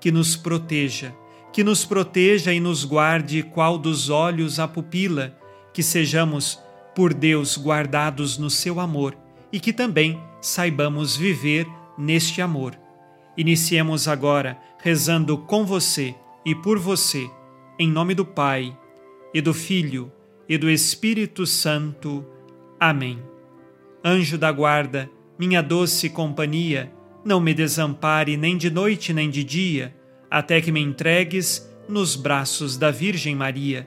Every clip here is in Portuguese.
que nos proteja, que nos proteja e nos guarde qual dos olhos a pupila, que sejamos, por Deus, guardados no seu amor e que também saibamos viver neste amor. Iniciemos agora rezando com você e por você, em nome do Pai, e do Filho, e do Espírito Santo. Amém. Anjo da guarda, minha doce companhia, não me desampare nem de noite nem de dia, até que me entregues nos braços da Virgem Maria.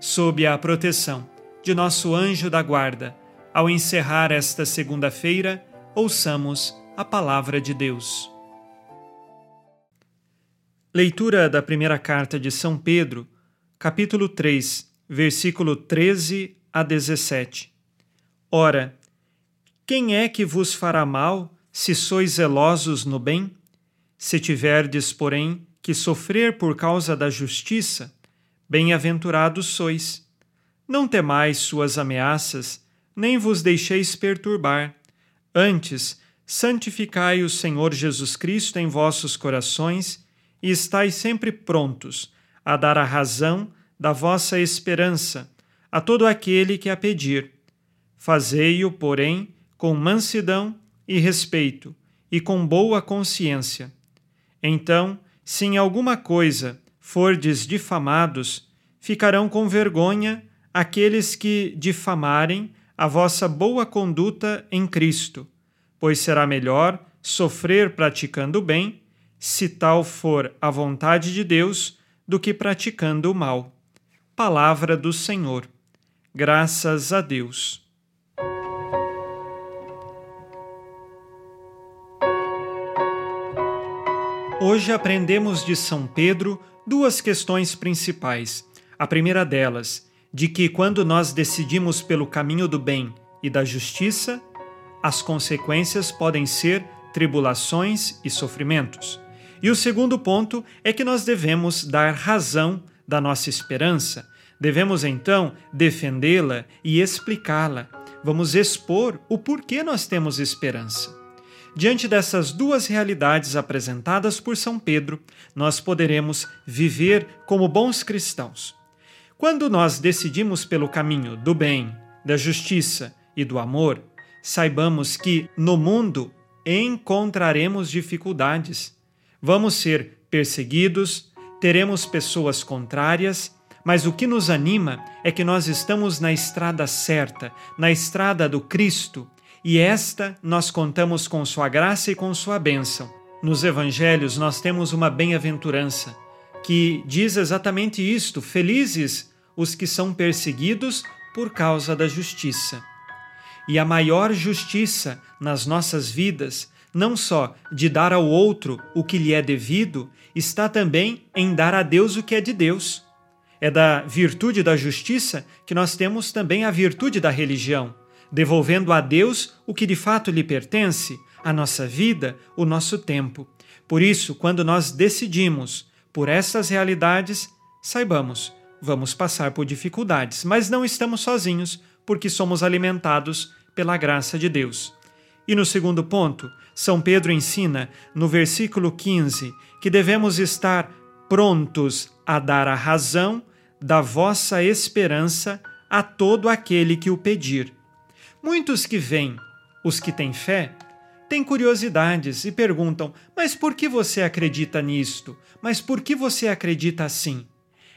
Sob a proteção de nosso anjo da guarda, ao encerrar esta segunda-feira, ouçamos a palavra de Deus. Leitura da primeira carta de São Pedro, capítulo 3, versículo 13 a 17. Ora, quem é que vos fará mal se sois zelosos no bem? Se tiverdes, porém, que sofrer por causa da justiça, bem-aventurados sois. Não temais suas ameaças, nem vos deixeis perturbar. Antes, santificai o Senhor Jesus Cristo em vossos corações e estais sempre prontos a dar a razão da vossa esperança a todo aquele que a pedir. Fazei-o, porém, com mansidão e respeito e com boa consciência. Então, se em alguma coisa fordes difamados, ficarão com vergonha aqueles que difamarem a vossa boa conduta em Cristo, pois será melhor sofrer praticando o bem, se tal for a vontade de Deus, do que praticando o mal. Palavra do Senhor. Graças a Deus. Hoje aprendemos de São Pedro duas questões principais. A primeira delas, de que quando nós decidimos pelo caminho do bem e da justiça, as consequências podem ser tribulações e sofrimentos. E o segundo ponto é que nós devemos dar razão da nossa esperança, devemos então defendê-la e explicá-la. Vamos expor o porquê nós temos esperança. Diante dessas duas realidades apresentadas por São Pedro, nós poderemos viver como bons cristãos. Quando nós decidimos pelo caminho do bem, da justiça e do amor, saibamos que no mundo encontraremos dificuldades. Vamos ser perseguidos, teremos pessoas contrárias, mas o que nos anima é que nós estamos na estrada certa, na estrada do Cristo, e esta nós contamos com Sua graça e com Sua bênção. Nos Evangelhos nós temos uma bem-aventurança que diz exatamente isto: felizes os que são perseguidos por causa da justiça. E a maior justiça nas nossas vidas, não só de dar ao outro o que lhe é devido, está também em dar a Deus o que é de Deus. É da virtude da justiça que nós temos também a virtude da religião devolvendo a Deus o que de fato lhe pertence, a nossa vida, o nosso tempo. Por isso, quando nós decidimos por essas realidades, saibamos, vamos passar por dificuldades, mas não estamos sozinhos, porque somos alimentados pela graça de Deus. E no segundo ponto, São Pedro ensina, no versículo 15, que devemos estar prontos a dar a razão da vossa esperança a todo aquele que o pedir. Muitos que vêm, os que têm fé, têm curiosidades e perguntam: Mas por que você acredita nisto? Mas por que você acredita assim?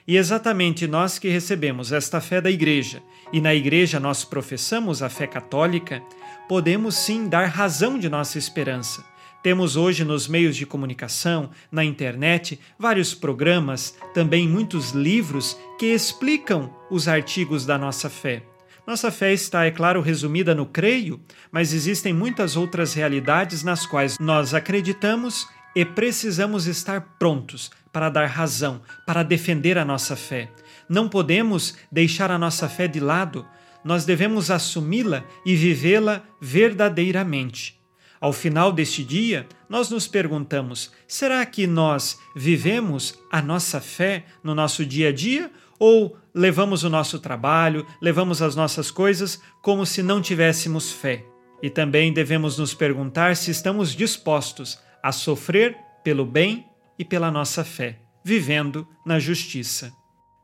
E exatamente nós que recebemos esta fé da Igreja e na Igreja nós professamos a fé católica, podemos sim dar razão de nossa esperança. Temos hoje nos meios de comunicação, na internet, vários programas, também muitos livros que explicam os artigos da nossa fé. Nossa fé está, é claro, resumida no creio, mas existem muitas outras realidades nas quais nós acreditamos e precisamos estar prontos para dar razão, para defender a nossa fé. Não podemos deixar a nossa fé de lado, nós devemos assumi-la e vivê-la verdadeiramente. Ao final deste dia, nós nos perguntamos: será que nós vivemos a nossa fé no nosso dia a dia ou levamos o nosso trabalho, levamos as nossas coisas como se não tivéssemos fé? E também devemos nos perguntar se estamos dispostos a sofrer pelo bem e pela nossa fé, vivendo na justiça.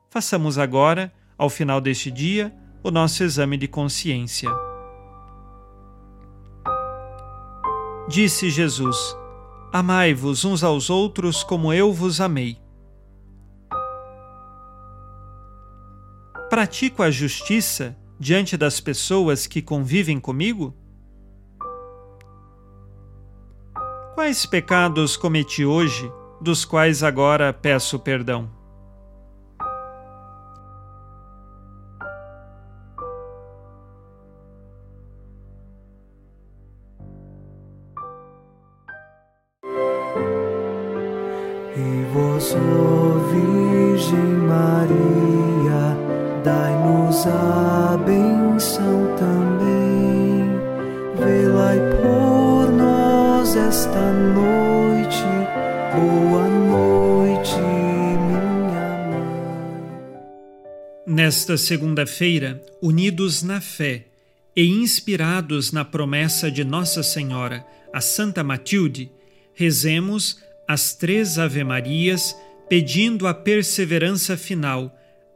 Façamos agora, ao final deste dia, o nosso exame de consciência. Disse Jesus: Amai-vos uns aos outros como eu vos amei. Pratico a justiça diante das pessoas que convivem comigo? Quais pecados cometi hoje, dos quais agora peço perdão? E vós, ó Virgem Maria, dai-nos a benção também. Velai por nós esta noite. Boa noite, minha mãe. Nesta segunda-feira, unidos na fé e inspirados na promessa de Nossa Senhora, a Santa Matilde, rezemos as três Ave-Marias pedindo a perseverança final